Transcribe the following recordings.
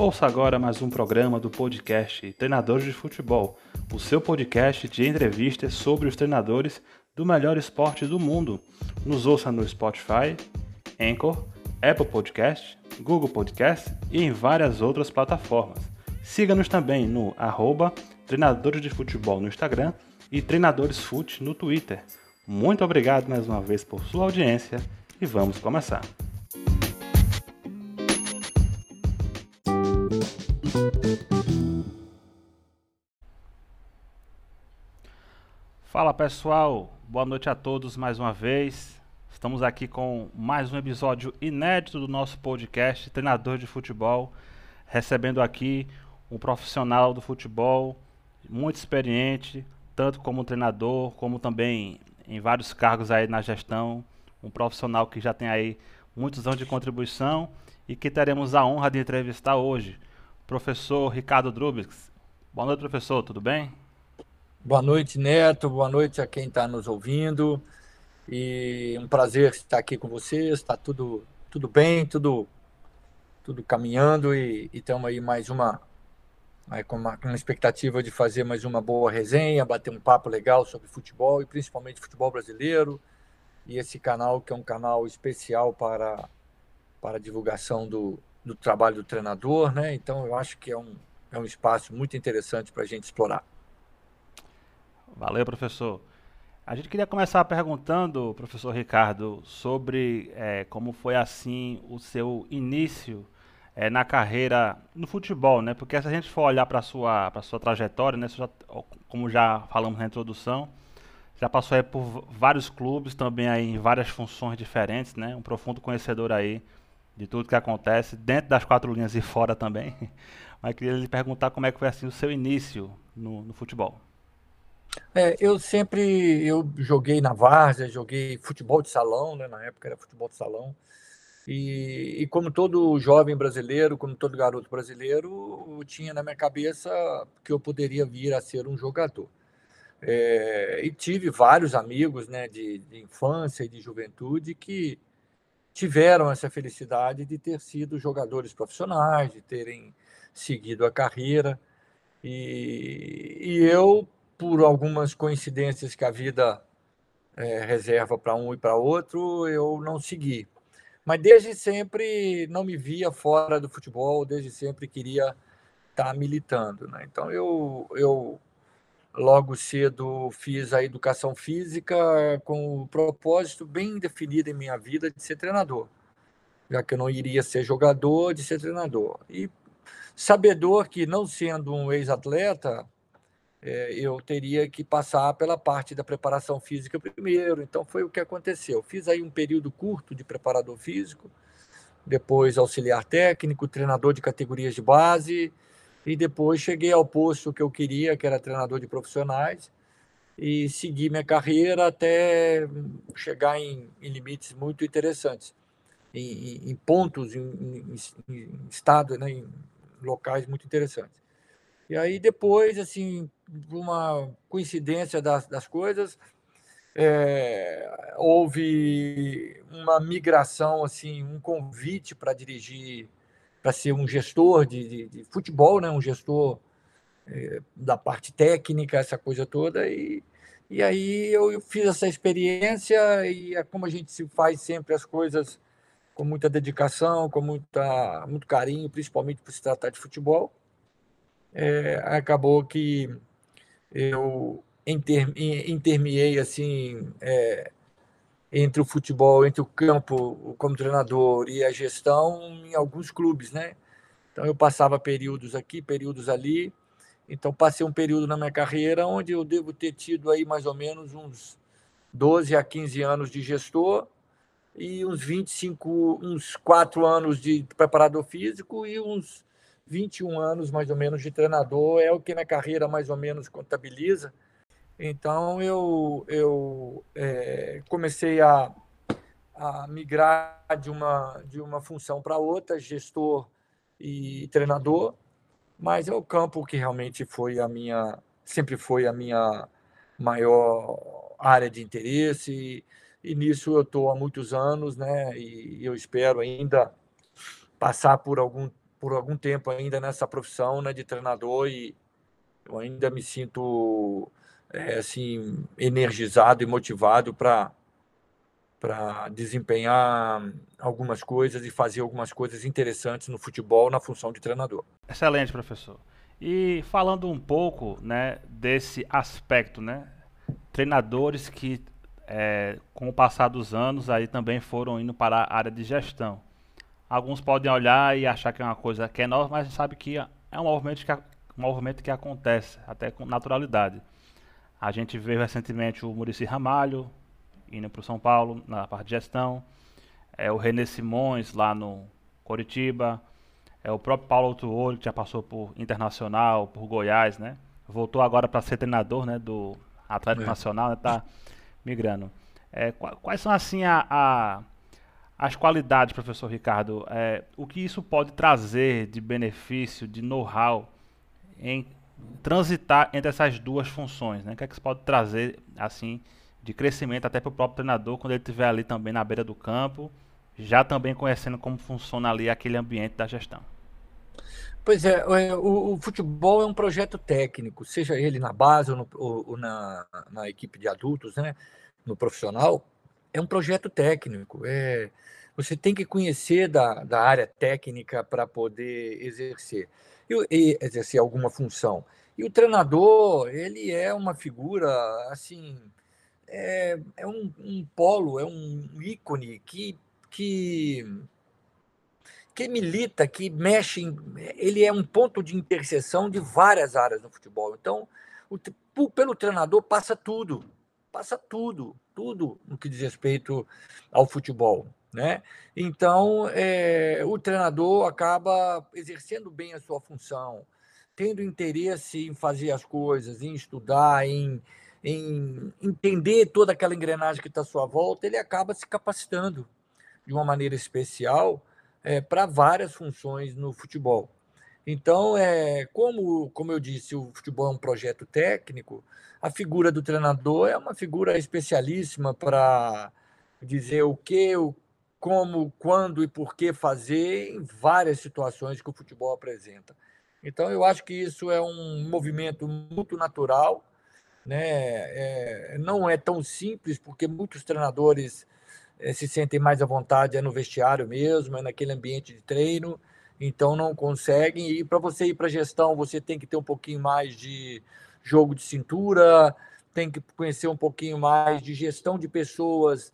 Ouça agora mais um programa do podcast Treinadores de Futebol, o seu podcast de entrevistas sobre os treinadores do melhor esporte do mundo. Nos ouça no Spotify, Anchor, Apple Podcast, Google Podcast e em várias outras plataformas. Siga-nos também no arroba Treinadores de Futebol no Instagram e Treinadores Fute no Twitter. Muito obrigado mais uma vez por sua audiência e vamos começar. Fala pessoal, boa noite a todos mais uma vez. Estamos aqui com mais um episódio inédito do nosso podcast Treinador de Futebol, recebendo aqui um profissional do futebol muito experiente, tanto como treinador, como também em vários cargos aí na gestão, um profissional que já tem aí muitos anos de contribuição e que teremos a honra de entrevistar hoje, professor Ricardo Drubix. Boa noite, professor, tudo bem? Boa noite, Neto. Boa noite a quem está nos ouvindo. E um prazer estar aqui com vocês. Está tudo, tudo bem, tudo, tudo caminhando e estamos aí mais uma, com uma, uma expectativa de fazer mais uma boa resenha, bater um papo legal sobre futebol e principalmente futebol brasileiro. E esse canal que é um canal especial para, para divulgação do, do trabalho do treinador, né? Então eu acho que é um, é um espaço muito interessante para a gente explorar. Valeu, professor. A gente queria começar perguntando, professor Ricardo, sobre é, como foi assim o seu início é, na carreira no futebol, né? Porque se a gente for olhar para a sua, sua trajetória, né? Já, como já falamos na introdução, já passou aí por vários clubes, também aí em várias funções diferentes, né? Um profundo conhecedor aí de tudo que acontece, dentro das quatro linhas e fora também. Mas queria lhe perguntar como é que foi assim o seu início no, no futebol. É, eu sempre eu joguei na várzea, joguei futebol de salão, né? Na época era futebol de salão. E, e como todo jovem brasileiro, como todo garoto brasileiro, eu tinha na minha cabeça que eu poderia vir a ser um jogador. É, e tive vários amigos né, de, de infância e de juventude que tiveram essa felicidade de ter sido jogadores profissionais, de terem seguido a carreira. E, e eu por algumas coincidências que a vida é, reserva para um e para outro, eu não segui. Mas desde sempre não me via fora do futebol, desde sempre queria estar tá militando. Né? Então eu, eu logo cedo fiz a educação física com o propósito bem definido em minha vida de ser treinador, já que eu não iria ser jogador, de ser treinador. E sabedor que, não sendo um ex-atleta, é, eu teria que passar pela parte da preparação física primeiro. Então foi o que aconteceu. Fiz aí um período curto de preparador físico, depois auxiliar técnico, treinador de categorias de base, e depois cheguei ao posto que eu queria, que era treinador de profissionais, e segui minha carreira até chegar em, em limites muito interessantes, em, em pontos, em, em estado, né, em locais muito interessantes. E aí depois, assim, uma coincidência das, das coisas, é, houve uma migração, assim, um convite para dirigir, para ser um gestor de, de, de, futebol, né? um gestor é, da parte técnica, essa coisa toda, e, e aí eu fiz essa experiência e é como a gente se faz sempre as coisas com muita dedicação, com muita, muito carinho, principalmente por se tratar de futebol é, acabou que eu inter, intermiei assim é, entre o futebol, entre o campo como treinador e a gestão em alguns clubes, né? Então eu passava períodos aqui, períodos ali. Então passei um período na minha carreira onde eu devo ter tido aí mais ou menos uns 12 a 15 anos de gestor e uns 25, uns 4 anos de preparador físico e uns 21 anos mais ou menos de treinador, é o que minha carreira mais ou menos contabiliza. Então eu, eu é, comecei a, a migrar de uma, de uma função para outra, gestor e treinador, mas é o campo que realmente foi a minha, sempre foi a minha maior área de interesse, e, e nisso eu estou há muitos anos, né? E eu espero ainda passar por algum por algum tempo ainda nessa profissão né, de treinador e eu ainda me sinto é, assim energizado e motivado para para desempenhar algumas coisas e fazer algumas coisas interessantes no futebol na função de treinador. Excelente, professor. E falando um pouco, né, desse aspecto, né, treinadores que é, com o passar dos anos aí também foram indo para a área de gestão. Alguns podem olhar e achar que é uma coisa que é nova, mas a gente sabe que é um movimento que, um movimento que acontece até com naturalidade. A gente viu recentemente o Murici Ramalho indo para o São Paulo na parte de gestão, é o René Simões lá no Coritiba, é o próprio Paulo Autuori que já passou por Internacional, por Goiás, né? Voltou agora para ser treinador, né, do Atlético é. Nacional, né? Tá migrando. É, quais são assim a, a, as qualidades, professor Ricardo? É, o que isso pode trazer de benefício, de know-how em transitar entre essas duas funções? Né? O que, é que isso pode trazer assim de crescimento até para o próprio treinador quando ele estiver ali também na beira do campo, já também conhecendo como funciona ali aquele ambiente da gestão? Pois é, é o, o, futebol é um projeto técnico, seja ele na base ou, no, ou, ou na, na, equipe de adultos, né, no profissional, é um projeto técnico. É, você tem que conhecer da, da área técnica para poder exercer e, e, exercer alguma função. E o treinador, ele é uma figura assim, é, é um, um polo, é um ícone que, que que milita, que mexe, em, ele é um ponto de interseção de várias áreas no futebol. Então, o, pelo treinador passa tudo, passa tudo, tudo no que diz respeito ao futebol. Né? Então, é, o treinador acaba exercendo bem a sua função, tendo interesse em fazer as coisas, em estudar, em, em entender toda aquela engrenagem que está à sua volta, ele acaba se capacitando de uma maneira especial é, para várias funções no futebol. Então, é, como, como eu disse, o futebol é um projeto técnico, a figura do treinador é uma figura especialíssima para dizer o que, o, como, quando e por que fazer em várias situações que o futebol apresenta. Então, eu acho que isso é um movimento muito natural, né? É, não é tão simples, porque muitos treinadores é, se sentem mais à vontade é no vestiário mesmo, é naquele ambiente de treino, então não conseguem. E para você ir para gestão, você tem que ter um pouquinho mais de jogo de cintura, tem que conhecer um pouquinho mais de gestão de pessoas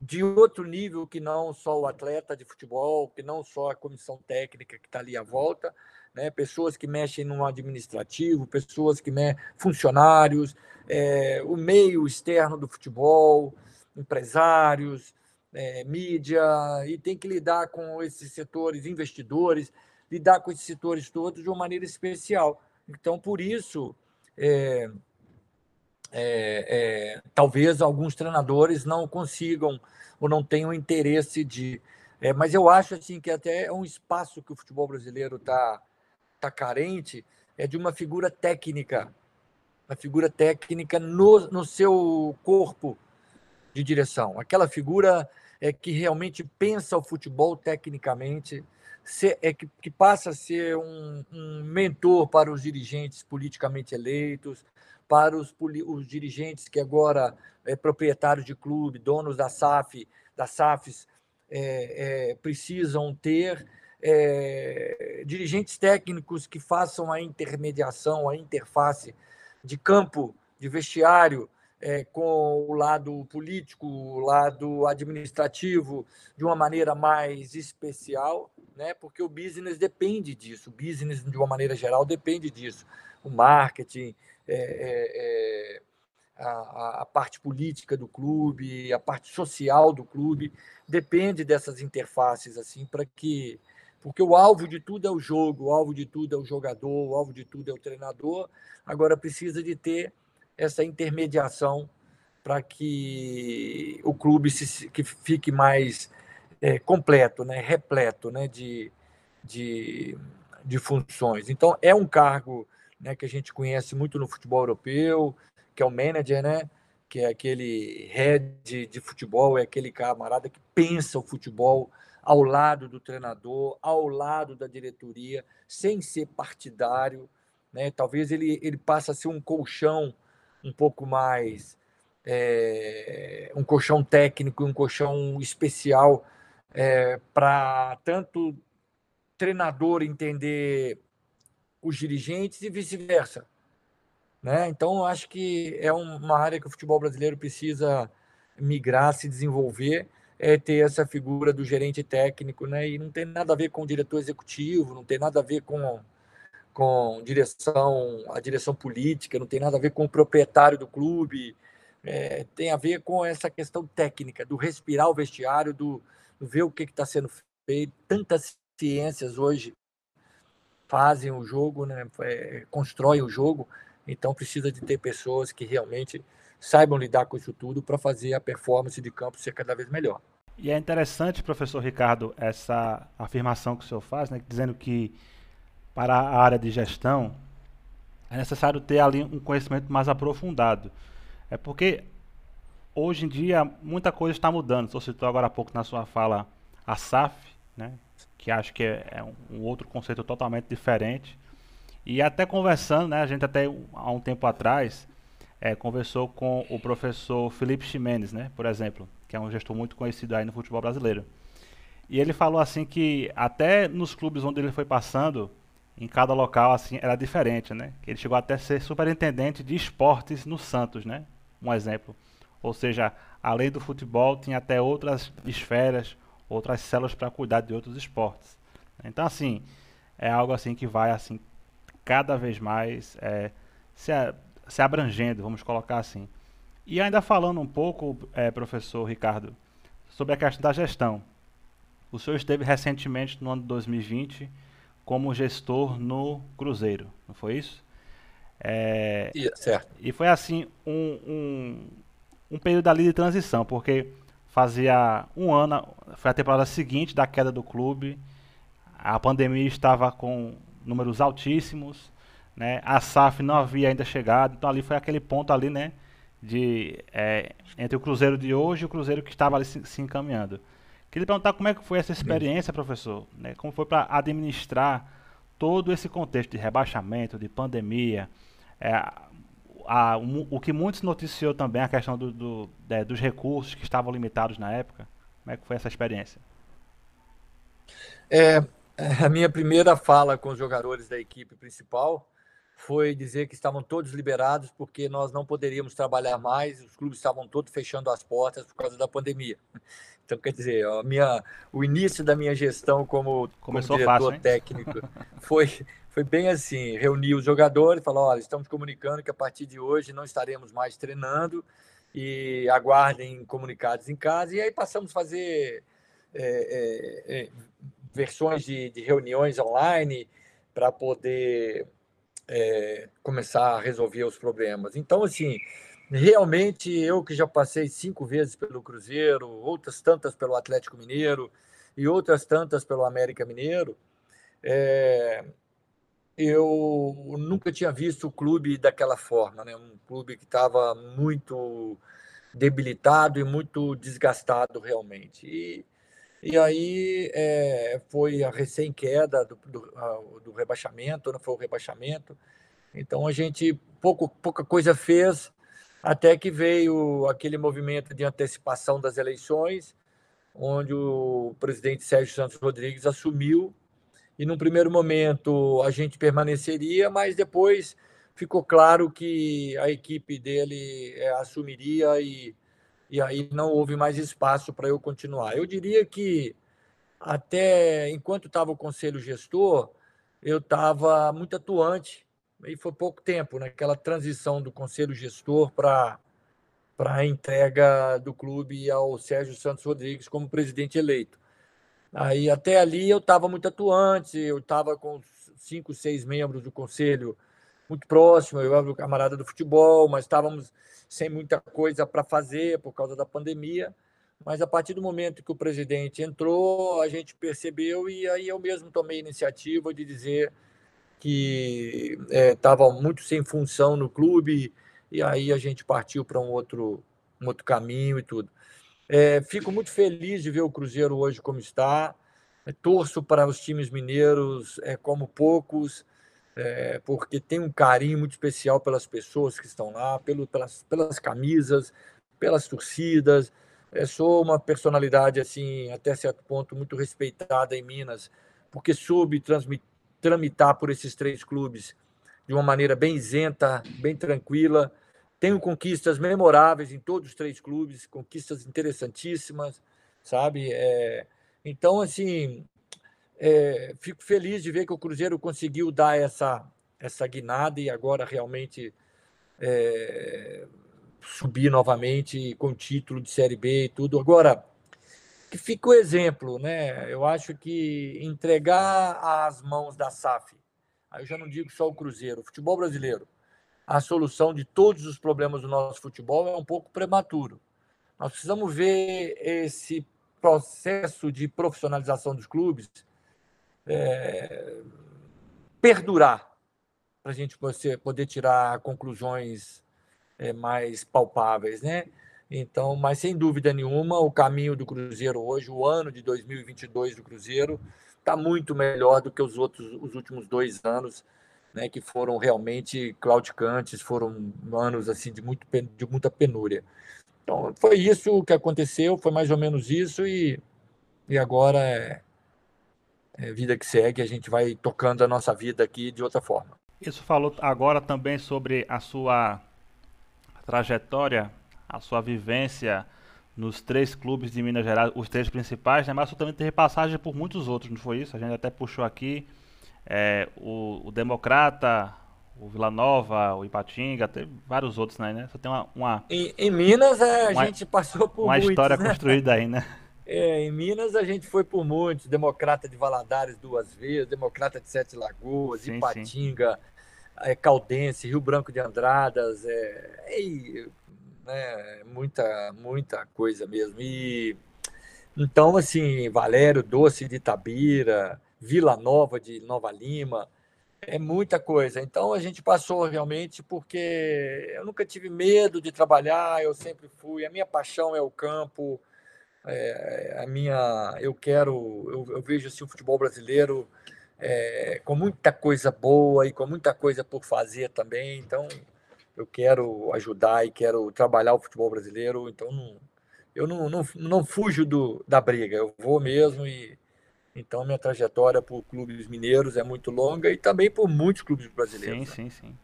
de outro nível que não só o atleta de futebol, que não só a comissão técnica que está ali à volta, né? pessoas que mexem no administrativo, pessoas que mexem, funcionários, é, o meio externo do futebol, empresários, é, mídia, e tem que lidar com esses setores, investidores, lidar com esses setores todos de uma maneira especial. Então, por isso, é, é, talvez alguns treinadores não consigam ou não tenham interesse de. Mas eu acho assim que até é um espaço que o futebol brasileiro está tá carente é de uma figura técnica, uma figura técnica no, no seu corpo de direção. Aquela figura é, que realmente pensa o futebol tecnicamente, é, que, que, passa a ser um, um, mentor para os dirigentes politicamente eleitos, para os, os dirigentes que agora é proprietários de clube, donos da SAF, da SAFs, é, é, precisam ter é, dirigentes técnicos que façam a intermediação, a interface de campo, de vestiário, é, com o lado político, o lado administrativo, de uma maneira mais especial, né? porque o business depende disso, o business, de uma maneira geral, depende disso. O marketing, é, é, é a, a, parte política do clube, a parte social do clube, depende dessas interfaces, assim, para que. Porque o alvo de tudo é o jogo, o alvo de tudo é o jogador, o alvo de tudo é o treinador. Agora precisa de ter essa intermediação para que o clube se, que fique mais é, completo, né, repleto né, de, de, de funções. Então, é um cargo né, que a gente conhece muito no futebol europeu, que é o manager, né, que é aquele head de futebol, é aquele camarada que pensa o futebol ao lado do treinador, ao lado da diretoria, sem ser partidário. Né? Talvez ele, ele passe a ser um colchão um pouco mais. É, um colchão técnico, um colchão especial é, para tanto treinador entender os dirigentes e vice-versa. Né? Então, acho que é uma área que o futebol brasileiro precisa migrar, se desenvolver, é ter essa figura do gerente técnico, né? e não tem nada a ver com o diretor executivo, não tem nada a ver com, com direção, a direção política, não tem nada a ver com o proprietário do clube, é, tem a ver com essa questão técnica, do respirar o vestiário, do, do ver o que está sendo feito. Tantas ciências hoje fazem o jogo, né? É, constroem o jogo, então precisa de ter pessoas que realmente saibam lidar com isso tudo para fazer a performance de campo ser cada vez melhor. E é interessante, professor Ricardo, essa afirmação que o senhor faz, né, dizendo que para a área de gestão é necessário ter ali um conhecimento mais aprofundado. É porque hoje em dia muita coisa está mudando. Você citou agora há pouco na sua fala a SAF, né, que acho que é, é um outro conceito totalmente diferente. E até conversando, né, a gente até há um tempo atrás é, conversou com o professor Felipe Ximenes, né, por exemplo, que é um gestor muito conhecido aí no futebol brasileiro. E ele falou assim que até nos clubes onde ele foi passando, em cada local assim era diferente, né? Ele chegou até a ser superintendente de esportes no Santos, né? Um exemplo. Ou seja, além do futebol, tinha até outras esferas, outras células para cuidar de outros esportes. Então assim, é algo assim que vai assim cada vez mais é, se, se abrangendo, vamos colocar assim. E ainda falando um pouco, é, professor Ricardo, sobre a questão da gestão. O senhor esteve recentemente, no ano de 2020, como gestor no Cruzeiro, não foi isso? É, certo. E foi assim um, um, um período ali de transição, porque fazia um ano, foi a temporada seguinte da queda do clube, a pandemia estava com números altíssimos, né? A SAF não havia ainda chegado, então ali foi aquele ponto ali, né? De, é, entre o Cruzeiro de hoje e o Cruzeiro que estava ali se, se encaminhando. Queria perguntar como é que foi essa experiência, professor, né? Como foi para administrar todo esse contexto de rebaixamento, de pandemia, é, a, o, o, que muitos noticiou também a questão do, do, é, dos recursos que estavam limitados na época. Como é que foi essa experiência? É, a minha primeira fala com os jogadores da equipe principal foi dizer que estavam todos liberados porque nós não poderíamos trabalhar mais, os clubes estavam todos fechando as portas por causa da pandemia. Então, quer dizer, a minha, o início da minha gestão como, como diretor fácil, técnico foi, foi bem assim: reunir os jogadores, falar: olha, estamos comunicando que a partir de hoje não estaremos mais treinando e aguardem comunicados em casa. E aí passamos a fazer é, é, é, versões de, de reuniões online para poder é, começar a resolver os problemas. Então, assim, realmente eu que já passei cinco vezes pelo Cruzeiro, outras tantas pelo Atlético Mineiro e outras tantas pelo América Mineiro, é, eu nunca tinha visto o clube daquela forma, né? um clube que estava muito debilitado e muito desgastado realmente. E, e aí é, foi a recém-queda do, do, do, rebaixamento, não foi o rebaixamento. Então a gente pouco, pouca coisa fez até que veio aquele movimento de antecipação das eleições, onde o presidente Sérgio Santos Rodrigues assumiu e num primeiro momento a gente permaneceria, mas depois ficou claro que a equipe dele é, assumiria e e aí não houve mais espaço para eu continuar. Eu diria que até enquanto estava o conselho gestor, eu estava muito atuante, e foi pouco tempo, naquela né? transição do conselho gestor para a entrega do clube ao Sérgio Santos Rodrigues como presidente eleito. Aí até ali eu estava muito atuante, eu estava com cinco, seis membros do conselho muito próximo, eu era o camarada do futebol, mas estávamos sem muita coisa para fazer por causa da pandemia. Mas a partir do momento que o presidente entrou, a gente percebeu e aí eu mesmo tomei a iniciativa de dizer que estava é, muito sem função no clube, e aí a gente partiu para um outro, um outro caminho e tudo. É, fico muito feliz de ver o Cruzeiro hoje como está. É, torço para os times mineiros é, como poucos, é, porque tem um carinho muito especial pelas pessoas que estão lá, pelo, pelas, pelas camisas, pelas torcidas. É, sou uma personalidade assim até certo ponto muito respeitada em Minas, porque soube tramitar por esses três clubes de uma maneira bem isenta, bem tranquila. Tenho conquistas memoráveis em todos os três clubes, conquistas interessantíssimas, sabe? É, então, assim, é, fico feliz de ver que o Cruzeiro conseguiu dar essa, essa guinada e agora realmente é, subir novamente com título de Série B e tudo. Agora, que fica o exemplo, né? Eu acho que entregar às mãos da SAF, aí eu já não digo só o Cruzeiro, o futebol brasileiro, a solução de todos os problemas do nosso futebol é um pouco prematuro. Nós precisamos ver esse processo de profissionalização dos clubes é, perdurar para a gente poder tirar conclusões é, mais palpáveis, né? Então, mas sem dúvida nenhuma, o caminho do Cruzeiro hoje, o ano de 2022 do Cruzeiro, está muito melhor do que os outros, os últimos dois anos, né? Que foram realmente claudicantes, foram anos assim de muito de muita penúria. Então, foi isso que aconteceu, foi mais ou menos isso, e, e agora é, é vida que segue, a gente vai tocando a nossa vida aqui de outra forma. Isso falou agora também sobre a sua trajetória, a sua vivência nos três clubes de Minas Gerais, os três principais, né? mas você também teve passagem por muitos outros, não foi isso? A gente até puxou aqui é, o, o Democrata, o Vila Nova, o Ipatinga, tem vários outros, né? Você tem uma. uma em, em, Minas é, a uma, gente passou por uma muitos, história né? construída aí, né? É, em Minas a gente foi por muitos, Democrata de Valadares duas vezes, Democrata de Sete Lagoas, sim, Ipatinga, sim. É, Caldense, Rio Branco de Andradas, é, né, muita, muita coisa mesmo. E então, assim, Valério Doce de Itabira, Vila Nova de Nova Lima, é muita coisa. Então a gente passou realmente porque eu nunca tive medo de trabalhar, eu sempre fui. A minha paixão é o campo, é, a minha, eu quero, eu, eu vejo assim, o futebol brasileiro é, com muita coisa boa e com muita coisa por fazer também. Então eu quero ajudar e quero trabalhar o futebol brasileiro. Então não, eu não, não, não fujo do, da briga, eu vou mesmo e então, minha trajetória por clubes mineiros é muito longa e também por muitos clubes brasileiros. Sim, né? sim, sim.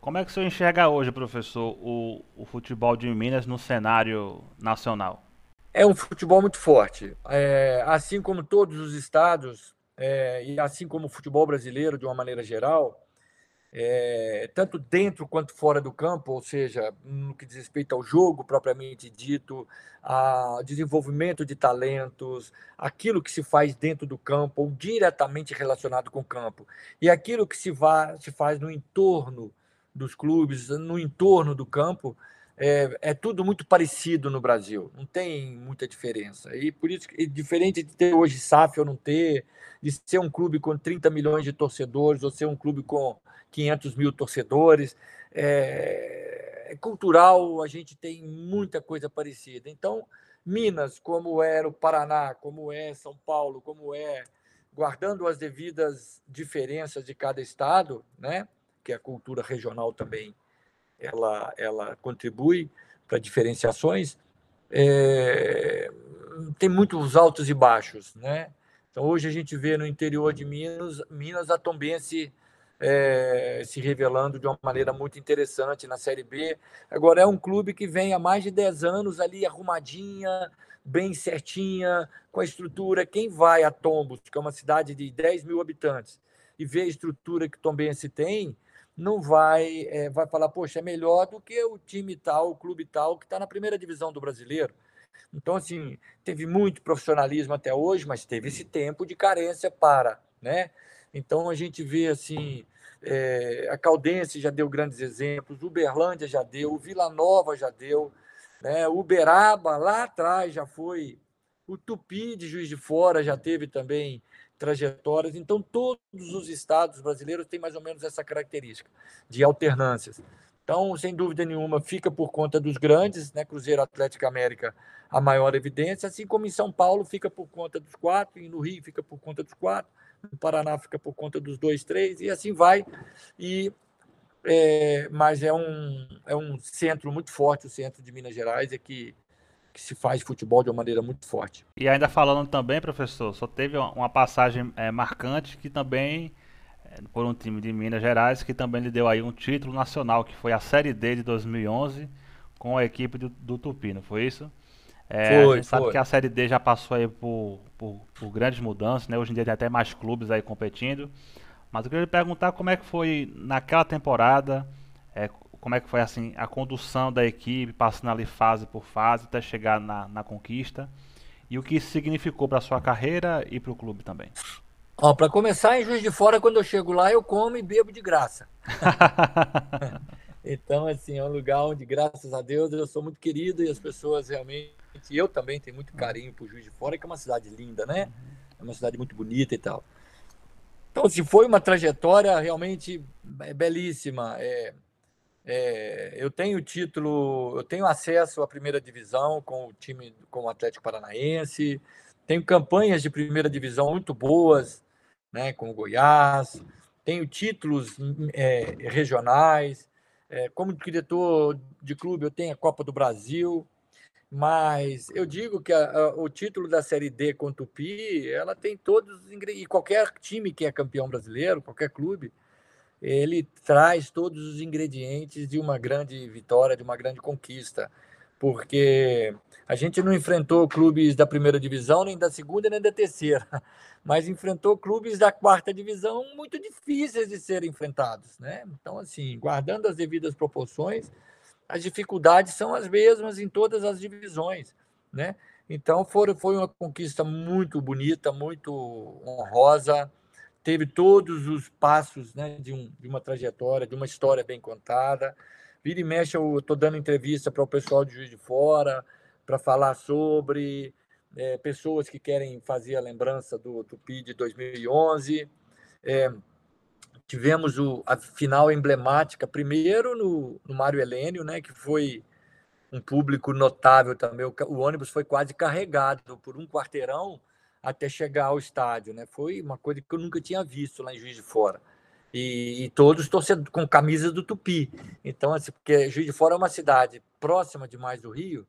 Como é que o senhor enxerga hoje, professor, o, o futebol de Minas no cenário nacional? É um futebol muito forte. É, assim como todos os estados, é, e assim como o futebol brasileiro, de uma maneira geral, é, tanto dentro quanto fora do campo, ou seja, no que diz respeito ao jogo propriamente dito, a desenvolvimento de talentos, aquilo que se faz dentro do campo ou diretamente relacionado com o campo, e aquilo que se, se faz no entorno dos clubes, no entorno do campo, é, é, tudo muito parecido no Brasil, não tem muita diferença. E por isso, diferente de ter hoje SAF ou não ter, de ser um clube com 30 milhões de torcedores ou ser um clube com 500 mil torcedores. É, é, cultural, a gente tem muita coisa parecida. Então, Minas, como era o Paraná, como é São Paulo, como é, guardando as devidas diferenças de cada estado, né? que a cultura regional também ela, ela contribui para diferenciações, é, tem muitos altos e baixos. Né? Então, hoje a gente vê no interior de Minas, Minas a Tombense é, se revelando de uma maneira muito interessante na Série B. Agora, é um clube que vem há mais de 10 anos ali arrumadinha, bem certinha, com a estrutura. Quem vai a Tombos, que é uma cidade de 10 mil habitantes, e vê a estrutura que Tombense tem, não vai, é, vai falar, poxa, é melhor do que o time tal, o clube tal, que está na primeira divisão do brasileiro. Então, assim, teve muito profissionalismo até hoje, mas teve esse tempo de carência para, né? Então a gente vê assim, é, a Caldense já deu grandes exemplos, Uberlândia já deu, Vila Nova já deu, né? Uberaba lá atrás já foi, o Tupi de Juiz de Fora já teve também trajetórias. Então todos os estados brasileiros têm mais ou menos essa característica de alternâncias. Então, sem dúvida nenhuma, fica por conta dos grandes, né? Cruzeiro Atlético América, a maior evidência, assim como em São Paulo fica por conta dos quatro, e no Rio fica por conta dos quatro, no Paraná fica por conta dos dois, três, e assim vai. E, é, mas é um, é um centro muito forte, o centro de Minas Gerais, é que, que se faz futebol de uma maneira muito forte. E ainda falando também, professor, só teve uma passagem é, marcante que também por um time de Minas Gerais que também lhe deu aí um título nacional, que foi a Série D de 2011 com a equipe do, do Tupi, não foi isso? É, foi, a gente foi. sabe que a Série D já passou aí por, por, por, grandes mudanças, né? Hoje em dia tem até mais clubes aí competindo. Mas eu queria lhe perguntar como é que foi naquela temporada, é, como é que foi assim a condução da equipe, passando ali fase por fase até chegar na, na conquista, e o que isso significou para sua carreira e para o clube também. Ó, para começar, em Juiz de Fora, quando eu chego lá, eu como e bebo de graça. então, assim, é um lugar onde, graças a Deus, eu sou muito querido e as pessoas realmente. Eu também tenho muito carinho por Juiz de Fora, que é uma cidade linda, né? É uma cidade muito bonita e tal. Então, assim, foi uma trajetória realmente belíssima. É, é, eu tenho título, eu tenho acesso à primeira divisão com o time, com o Atlético Paranaense, tenho campanhas de primeira divisão muito boas, né, com o Goiás, tenho títulos é, regionais, é, como diretor de clube eu tenho a Copa do Brasil, mas eu digo que a, a, o título da Série D com o Tupi, ela tem todos os e qualquer time que é campeão brasileiro, qualquer clube, ele traz todos os ingredientes de uma grande vitória, de uma grande conquista, porque a gente não enfrentou clubes da primeira divisão, nem da segunda, nem da terceira mas enfrentou clubes da quarta divisão muito difíceis de serem enfrentados, né? Então, assim, guardando as devidas proporções, as dificuldades são as mesmas em todas as divisões, né? Então, foi, foi uma conquista muito bonita, muito honrosa, teve todos os passos né, de, um, de uma trajetória, de uma história bem contada. Vira e mexe, eu estou dando entrevista para o pessoal de Juiz de Fora, para falar sobre, é, pessoas que querem fazer a lembrança do Tupi de 2011. É, tivemos o, a final emblemática, primeiro no, no Mário Helênio, né, que foi um público notável também. O, o, ônibus foi quase carregado por um quarteirão até chegar ao estádio. Né? Foi uma coisa que eu nunca tinha visto lá em Juiz de Fora. E, e todos torcendo com camisas do Tupi. Então, assim, porque Juiz de Fora é uma cidade próxima demais do Rio,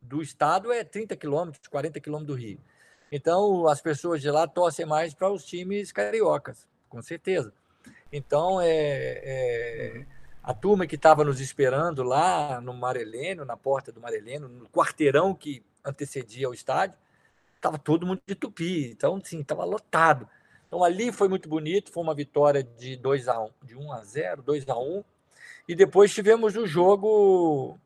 do estado é 30 quilômetros, 40 quilômetros do Rio. Então, as pessoas de lá torcem mais para os times cariocas, com certeza. Então, é, é a turma que estava nos esperando lá no Mareleno, na porta do Mareleno, no quarteirão que antecedia o estádio, estava todo mundo de tupi. Então, sim, estava lotado. Então, ali foi muito bonito, foi uma vitória de 2 a 1, de 1 a 0, 2 a 1. E depois tivemos o jogo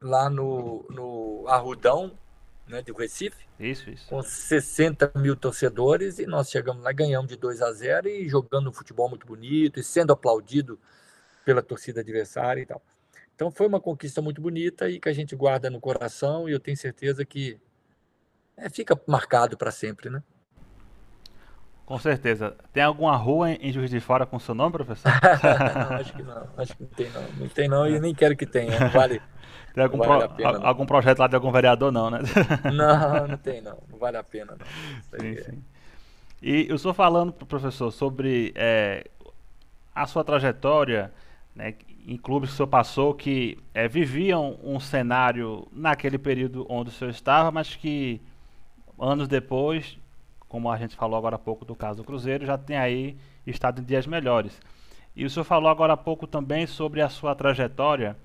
lá no, no Arrudão, né, de Recife. Isso, isso. Com 60 mil torcedores e nós chegamos lá, ganhamos de 2 a 0 e jogando um futebol muito bonito e sendo aplaudido pela torcida adversária e tal. Então foi uma conquista muito bonita e que a gente guarda no coração e eu tenho certeza que é, fica marcado para sempre, né? Com certeza. Tem alguma rua em Juiz de Fora com seu nome, professor? não, acho que não. Acho que não tem não. Não tem não e nem quero que tenha. Vale. Tem algum, vale pro, pena, algum projeto lá de algum vereador, não, né? Não, não tem, não. Não vale a pena, não. Sim, é. sim. E eu estou falando, professor, sobre é, a sua trajetória né, em clubes que o senhor passou que é, viviam um cenário naquele período onde o senhor estava, mas que anos depois, como a gente falou agora há pouco do caso do Cruzeiro, já tem aí estado em dias melhores. E o senhor falou agora há pouco também sobre a sua trajetória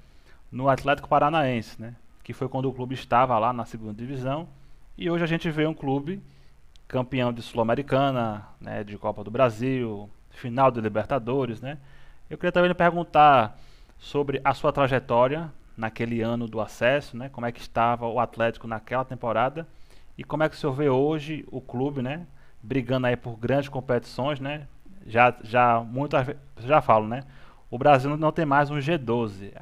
no Atlético Paranaense, né? Que foi quando o clube estava lá na segunda divisão. E hoje a gente vê um clube campeão de Sul-Americana, né, de Copa do Brasil, final de Libertadores, né? Eu queria também lhe perguntar sobre a sua trajetória naquele ano do acesso, né? Como é que estava o Atlético naquela temporada e como é que o senhor vê hoje o clube, né? Brigando aí por grandes competições, né? Já, já muitas já falo, né? O Brasil não tem mais um G12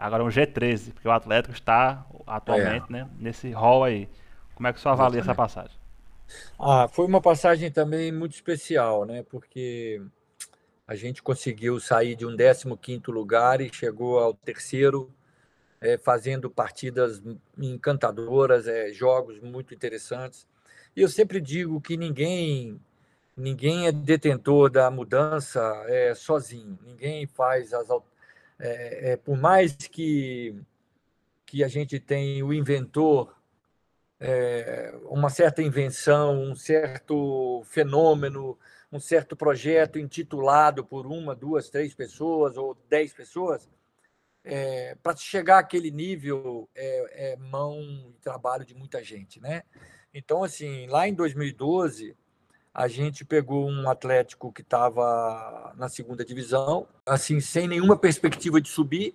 agora é um G13, porque o Atlético está atualmente é. né, nesse rol aí. Como é que o senhor avalia essa passagem? Ah, foi uma passagem também muito especial, né? Porque A gente conseguiu sair de um 15º lugar e chegou ao terceiro, é, fazendo partidas encantadoras, é, jogos muito interessantes. E eu sempre digo que ninguém ninguém é detentor da mudança é, sozinho. Ninguém faz as é, é, por mais que que a gente tem o inventor, é, uma certa invenção, um certo fenômeno, um certo projeto intitulado por uma, duas, três pessoas ou dez pessoas, é, para chegar àquele nível é, é mão e trabalho de muita gente, né? Então, assim, lá em 2012, a gente pegou um Atlético que estava na segunda divisão, assim, sem nenhuma perspectiva de subir,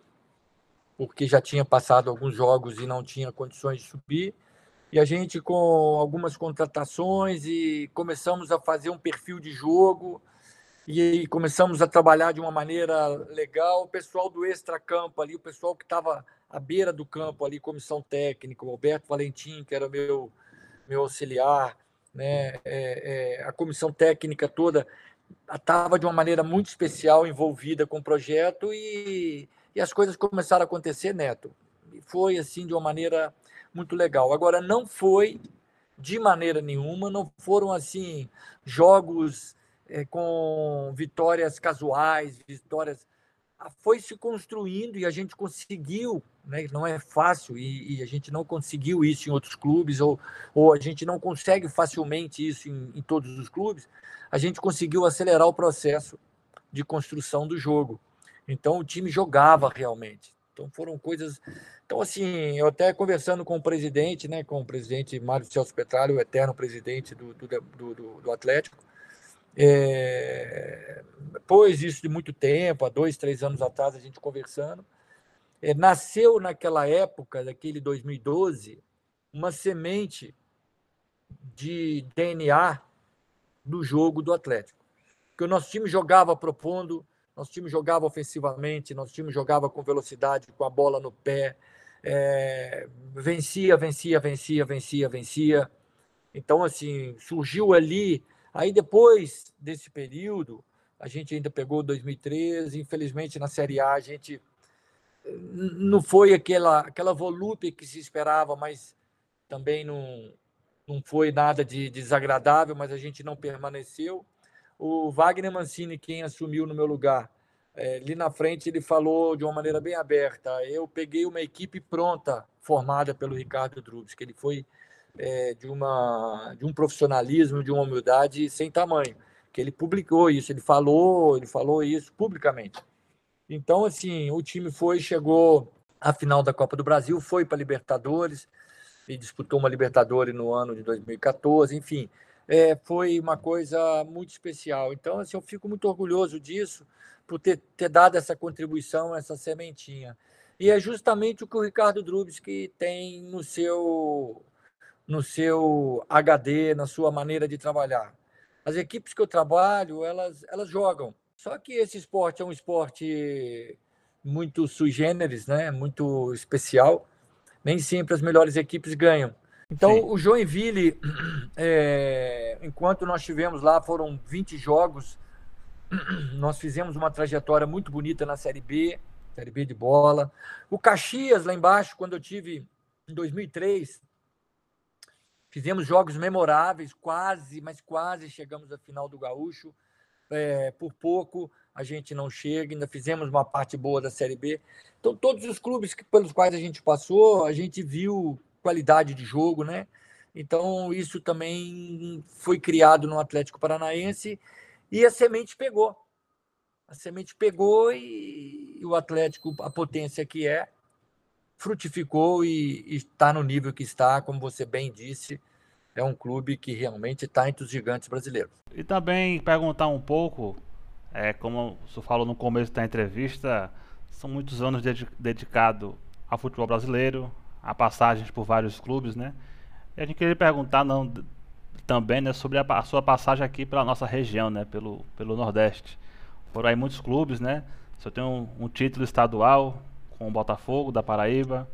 porque já tinha passado alguns jogos e não tinha condições de subir. E a gente, com algumas contratações, e começamos a fazer um perfil de jogo, e começamos a trabalhar de uma maneira legal. O pessoal do extra-campo ali, o pessoal que estava à beira do campo ali, comissão técnica, o Alberto Valentim, que era meu, meu auxiliar, né? É, é, a comissão técnica toda estava de uma maneira muito especial envolvida com o projeto e, e as coisas começaram a acontecer, Neto. E foi assim de uma maneira muito legal. Agora, não foi de maneira nenhuma, não foram assim jogos é, com vitórias casuais, vitórias foi se construindo e a gente conseguiu, né? não é fácil, e, e, a gente não conseguiu isso em outros clubes, ou, ou a gente não consegue facilmente isso em, em todos os clubes, a gente conseguiu acelerar o processo de construção do jogo. Então o time jogava realmente. Então foram coisas. Então, assim, eu até conversando com o presidente, né, com o presidente Mário Celso Petralho, o eterno presidente do, do, do, do Atlético, é, depois isso de muito tempo, há dois, três anos atrás, a gente conversando, nasceu naquela época, daquele 2012, uma semente de DNA do jogo do Atlético. Porque o nosso time jogava propondo, nosso time jogava ofensivamente, nosso time jogava com velocidade, com a bola no pé, é, vencia, vencia, vencia, vencia, vencia. Então, assim, surgiu ali Aí depois desse período, a gente ainda pegou 2013, infelizmente na Série A a gente não foi aquela aquela volúpia que se esperava, mas também não não foi nada de desagradável, mas a gente não permaneceu. O Wagner Mancini, quem assumiu no meu lugar, é, ali na frente ele falou de uma maneira bem aberta. Eu peguei uma equipe pronta, formada pelo Ricardo Drubs, que ele foi é, de, uma, de um profissionalismo, de uma humildade sem tamanho. Que ele publicou isso, ele falou, ele falou isso publicamente. Então, assim, o time foi, chegou à final da Copa do Brasil, foi para Libertadores e disputou uma Libertadores no ano de 2014, enfim, é, foi uma coisa muito especial. Então, assim, eu fico muito orgulhoso disso, por ter, ter dado essa contribuição, essa sementinha. E é justamente o que o Ricardo Drubski tem no seu no seu HD, na sua maneira de trabalhar. As equipes que eu trabalho, elas, elas jogam. Só que esse esporte é um esporte muito sui generis, né? muito especial. Nem sempre as melhores equipes ganham. Então, Sim. o Joinville, é, enquanto nós tivemos lá, foram 20 jogos, nós fizemos uma trajetória muito bonita na Série B, Série B de bola. O Caxias, lá embaixo, quando eu tive em 2003, Fizemos jogos memoráveis, quase, mas quase chegamos à final do Gaúcho. É, por pouco a gente não chega, ainda fizemos uma parte boa da Série B. Então, todos os clubes que, pelos quais a gente passou, a gente viu qualidade de jogo, né? Então, isso também foi criado no Atlético Paranaense e a semente pegou. A semente pegou e, e o Atlético, a potência que é, frutificou e está no nível que está, como você bem disse, é um clube que realmente está entre os gigantes brasileiros. E também perguntar um pouco, é, como o senhor falou no começo da entrevista, são muitos anos dedicado ao futebol brasileiro, a passagens por vários clubes, né? E a gente queria perguntar não, também né, sobre a, a, sua passagem aqui pela nossa região, né? Pelo, pelo Nordeste. Foram aí muitos clubes, né? O senhor tem um, um título estadual, com o Botafogo da Paraíba.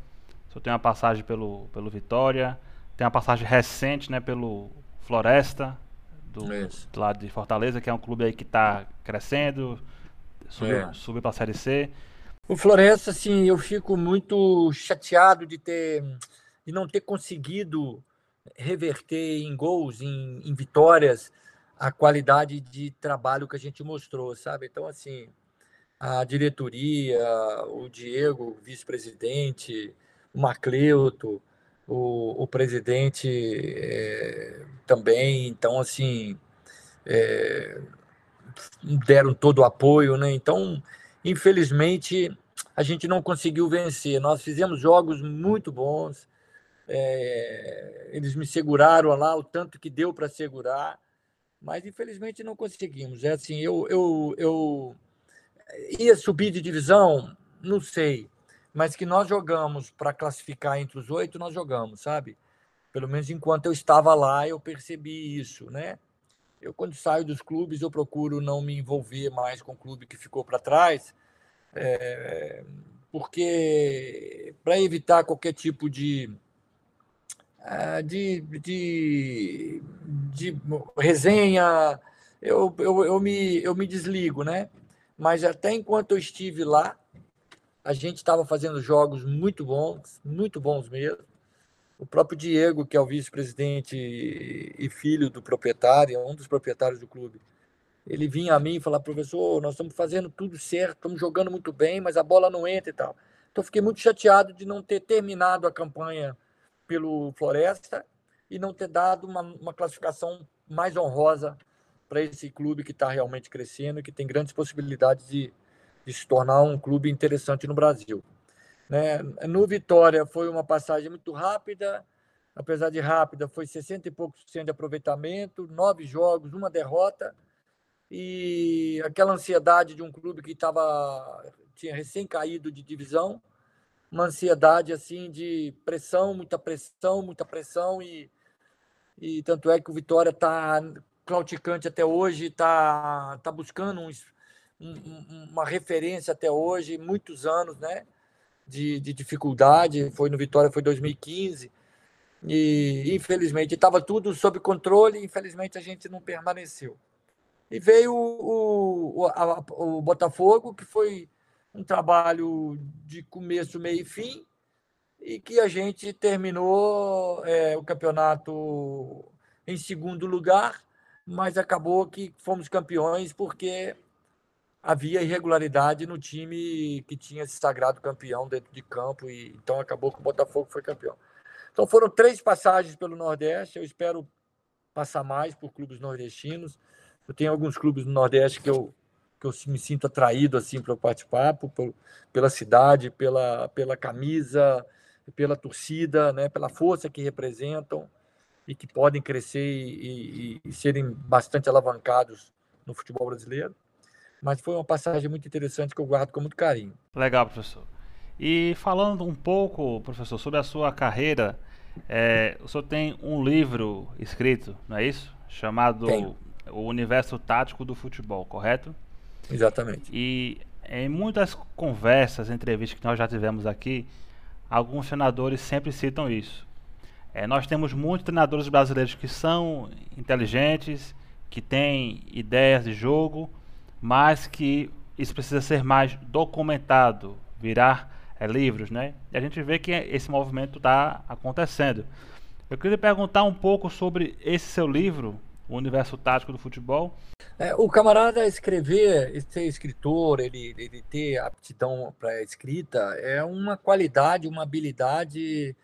Só tem uma passagem pelo, pelo Vitória. Tem uma passagem recente né, pelo Floresta do, do, lado de Fortaleza, que é um clube aí que está crescendo, subiu, é. subiu para a Série C. O Floresta, assim, eu fico muito chateado de ter de não ter conseguido reverter em gols, em, em vitórias, a qualidade de trabalho que a gente mostrou, sabe? Então, assim, a diretoria, o Diego, vice-presidente, o Macleuto, o, o presidente é, também. Então, assim, é, deram todo o apoio, né? Então, infelizmente, a gente não conseguiu vencer. Nós fizemos jogos muito bons. É, eles me seguraram lá o tanto que deu para segurar, mas infelizmente não conseguimos. É assim, eu, eu, eu ia subir de divisão, não sei, mas que nós jogamos para classificar entre os oito, nós jogamos, sabe? Pelo menos enquanto eu estava lá, eu percebi isso, né? Eu, quando saio dos clubes, eu procuro não me envolver mais com o clube que ficou para trás, é, porque para evitar qualquer tipo de, é, de, de, de resenha, eu, eu, eu, me, eu me desligo, né? Mas até enquanto eu estive lá, a gente estava fazendo jogos muito bons, muito bons mesmo. O próprio Diego, que é o vice-presidente e filho do proprietário, um dos proprietários do clube, ele vinha a mim e falava, professor, nós estamos fazendo tudo certo, estamos jogando muito bem, mas a bola não entra e tal. Então, fiquei muito chateado de não ter terminado a campanha pelo Floresta e não ter dado uma, uma classificação mais honrosa para esse clube que está realmente crescendo e que tem grandes possibilidades de, de se tornar um clube interessante no Brasil. Né? No Vitória foi uma passagem muito rápida, apesar de rápida, foi 60 e poucos por cento de aproveitamento, nove jogos, uma derrota, e aquela ansiedade de um clube que estava tinha recém caído de divisão, uma ansiedade assim de pressão, muita pressão, muita pressão e, e tanto é que o Vitória está clauticante até hoje, está tá buscando um, uma referência até hoje, muitos anos, né? de, de dificuldade, foi no Vitória, foi 2015, e infelizmente estava tudo sob controle, infelizmente a gente não permaneceu. E veio o, o, a, o Botafogo, que foi um trabalho de começo, meio e fim, e que a gente terminou é, o campeonato em segundo lugar, mas acabou que fomos campeões porque havia irregularidade no time que tinha se sagrado campeão dentro de campo e então acabou que o Botafogo foi campeão. Então foram três passagens pelo Nordeste. Eu espero passar mais por clubes nordestinos. Eu tenho alguns clubes no Nordeste que eu que eu me sinto atraído assim para participar, por, pela cidade, pela pela camisa, pela torcida, né, pela força que representam e que podem crescer e, e, e serem bastante alavancados no futebol brasileiro mas foi uma passagem muito interessante que eu guardo com muito carinho. Legal, professor. E falando um pouco, professor, sobre a sua carreira, é, o senhor tem um livro escrito, não é isso? Chamado Tenho. O Universo Tático do Futebol, correto? Exatamente. E em muitas conversas, entrevistas que nós já tivemos aqui, alguns treinadores sempre citam isso. É, nós temos muitos treinadores brasileiros que são inteligentes, que têm ideias de jogo, mas que isso precisa ser mais documentado, virar é, livros, né? E a gente vê que esse movimento está acontecendo. Eu queria perguntar um pouco sobre esse seu livro, O Universo Tático do Futebol. É, o camarada escrever, ser escritor, ele, ele ter aptidão para escrita, é uma qualidade, uma habilidade,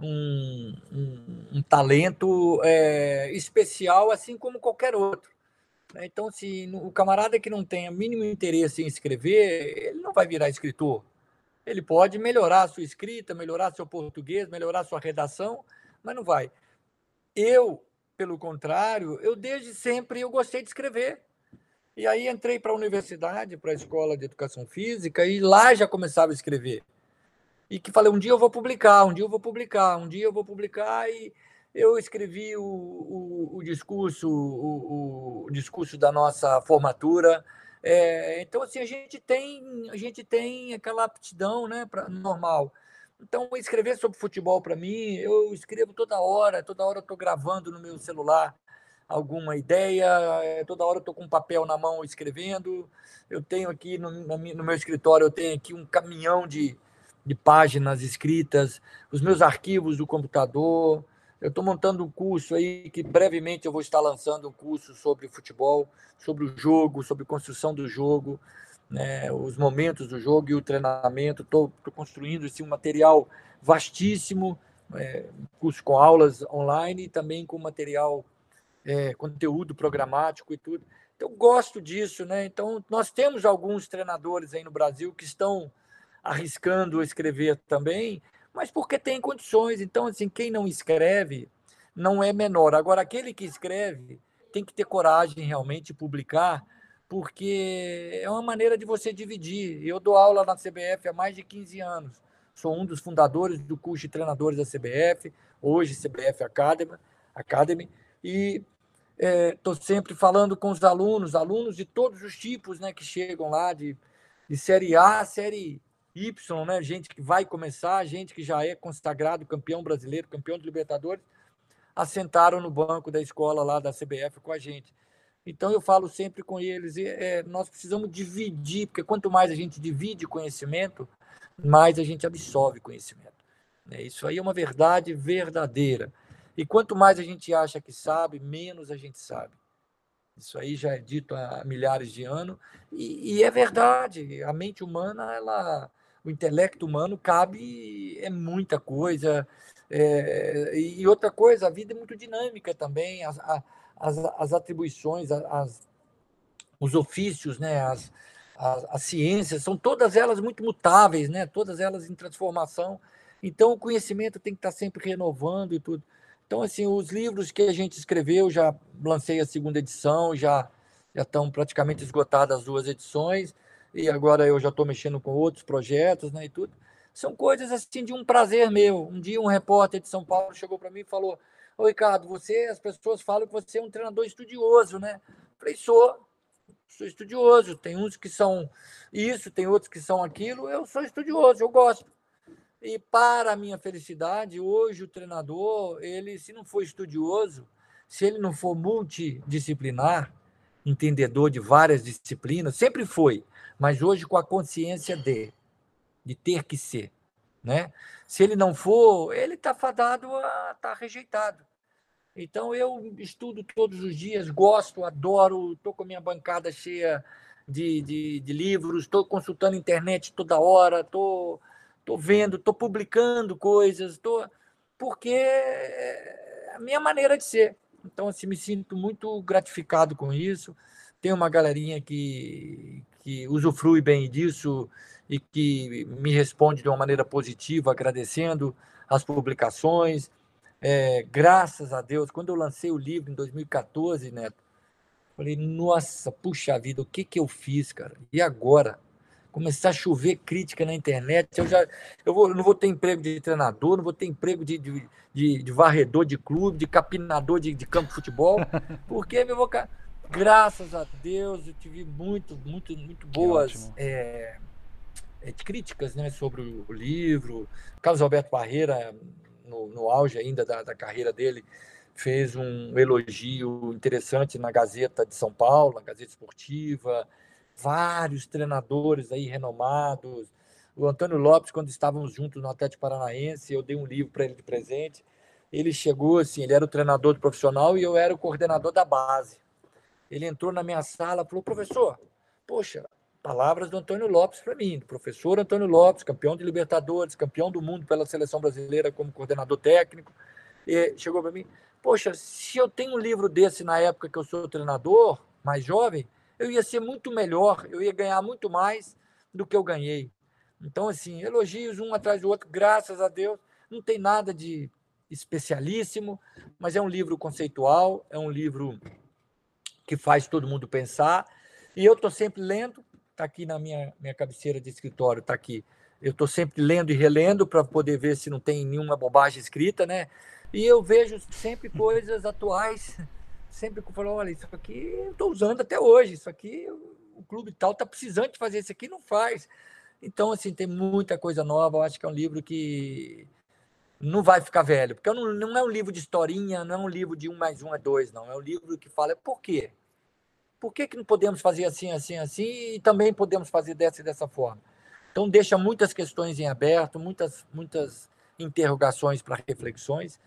um, um, um talento é, especial, assim como qualquer outro. Né? Então, se o camarada que não tem o mínimo interesse em escrever, ele não vai virar escritor. Ele pode melhorar a sua escrita, melhorar seu português, melhorar sua redação, mas não vai. Eu, pelo contrário, eu desde sempre eu gostei de escrever. E aí entrei para a universidade, para a escola de educação física, e lá já começava a escrever. E que falei, um dia eu vou publicar, um dia eu vou publicar, um dia eu vou publicar, e, eu escrevi o, o, o discurso, o, o, discurso da nossa formatura. É, então, assim, a gente tem, a gente tem aquela aptidão, né, normal. Então, escrever sobre futebol para mim, eu escrevo toda hora, toda hora eu estou gravando no meu celular alguma ideia. Toda hora eu estou com um papel na mão escrevendo. Eu tenho aqui no, no meu escritório, eu tenho aqui um caminhão de, de páginas escritas, os meus arquivos do computador. Eu estou montando um curso aí que brevemente eu vou estar lançando um curso sobre futebol, sobre o jogo, sobre construção do jogo, né, os momentos do jogo e o treinamento. Estou construindo assim, um material vastíssimo, é, curso com aulas online e também com material, é, conteúdo programático e tudo. Então, gosto disso, né? Então, nós temos alguns treinadores aí no Brasil que estão arriscando escrever também, mas porque tem condições. Então, assim, quem não escreve não é menor. Agora, aquele que escreve tem que ter coragem realmente de publicar, porque é uma maneira de você dividir. Eu dou aula na CBF há mais de 15 anos. Sou um dos fundadores do curso de treinadores da CBF, hoje CBF Academy, Academy e estou é, sempre falando com os alunos, alunos de todos os tipos, né, que chegam lá de, de série A, série Y, né? Gente que vai começar, gente que já é consagrado campeão brasileiro, campeão de Libertadores, assentaram no banco da escola lá da CBF com a gente. Então eu falo sempre com eles, é, nós precisamos dividir, porque quanto mais a gente divide conhecimento, mais a gente absorve conhecimento. Né? Isso aí é uma verdade verdadeira. E quanto mais a gente acha que sabe, menos a gente sabe. Isso aí já é dito há milhares de anos e, e é verdade. A mente humana, ela o intelecto humano cabe é muita coisa. É, e outra coisa, a vida é muito dinâmica também, as, as, as atribuições, as, os ofícios, né, as, as, as, ciências, são todas elas muito mutáveis, né, todas elas em transformação. Então, o conhecimento tem que estar sempre renovando e tudo. Então, assim, os livros que a gente escreveu, já lancei a segunda edição, já, já estão praticamente esgotadas as duas edições e agora eu já estou mexendo com outros projetos, né, e tudo. São coisas assim de um prazer meu. Um dia um repórter de São Paulo chegou para mim e falou: "Ô Ricardo, você, as pessoas falam que você é um treinador estudioso, né?" Eu falei: "Sou, sou estudioso. Tem uns que são isso, tem outros que são aquilo. Eu sou estudioso, eu gosto." E para a minha felicidade, hoje o treinador, ele se não for estudioso, se ele não for multidisciplinar, entendedor de várias disciplinas, sempre foi, mas hoje com a consciência de, de ter que ser. Né? Se ele não for, ele está fadado a estar tá rejeitado. Então eu estudo todos os dias, gosto, adoro, estou com a minha bancada cheia de, de, de livros, estou consultando internet toda hora, estou tô, tô vendo, estou publicando coisas, tô, porque é a minha maneira de ser. Então, assim, me sinto muito gratificado com isso. Tem uma galerinha que, que usufrui bem disso e que me responde de uma maneira positiva, agradecendo as publicações. É, graças a Deus, quando eu lancei o livro em 2014, Neto, falei, nossa, puxa vida, o que, que eu fiz, cara? E agora? começar a chover crítica na internet. Eu já eu, vou, não vou ter emprego de treinador, não vou ter emprego de, de, de, de varredor de clube, de capinador de, de campo de futebol, porque meu voca... graças a Deus eu tive muito, muito, muito boas é, é, críticas né, sobre o livro. Carlos Alberto Barreira, no, no auge ainda da, da carreira dele, fez um elogio interessante na Gazeta de São Paulo, na Gazeta Esportiva vários treinadores aí renomados. O Antônio Lopes, quando estávamos juntos no Atlético Paranaense, eu dei um livro para ele de presente. Ele chegou assim, ele era o treinador do profissional e eu era o coordenador da base. Ele entrou na minha sala falou: professor, poxa, palavras do Antônio Lopes para mim, do professor Antônio Lopes, campeão de Libertadores, campeão do mundo pela seleção brasileira como coordenador técnico. E chegou para mim: poxa, se eu tenho um livro desse na época que eu sou treinador, mais jovem, eu ia ser muito melhor, eu ia ganhar muito mais do que eu ganhei. Então, assim, elogios um atrás do outro, graças a Deus. Não tem nada de especialíssimo, mas é um livro conceitual, é um livro que faz todo mundo pensar. E eu estou sempre lendo, está aqui na minha, minha cabeceira de escritório, está aqui. Eu estou sempre lendo e relendo para poder ver se não tem nenhuma bobagem escrita, né? E eu vejo sempre coisas atuais sempre que eu falo, olha, isso aqui eu estou usando até hoje, isso aqui o clube tal está precisando de fazer isso aqui, não faz. Então, assim, tem muita coisa nova. Eu acho que é um livro que não vai ficar velho, porque não, não é um livro de historinha, não é um livro de um mais um é dois, não. É um livro que fala por quê? Por que, que não podemos fazer assim, assim, assim e também podemos fazer dessa e dessa forma? Então deixa muitas questões em aberto, muitas, muitas interrogações para reflexões.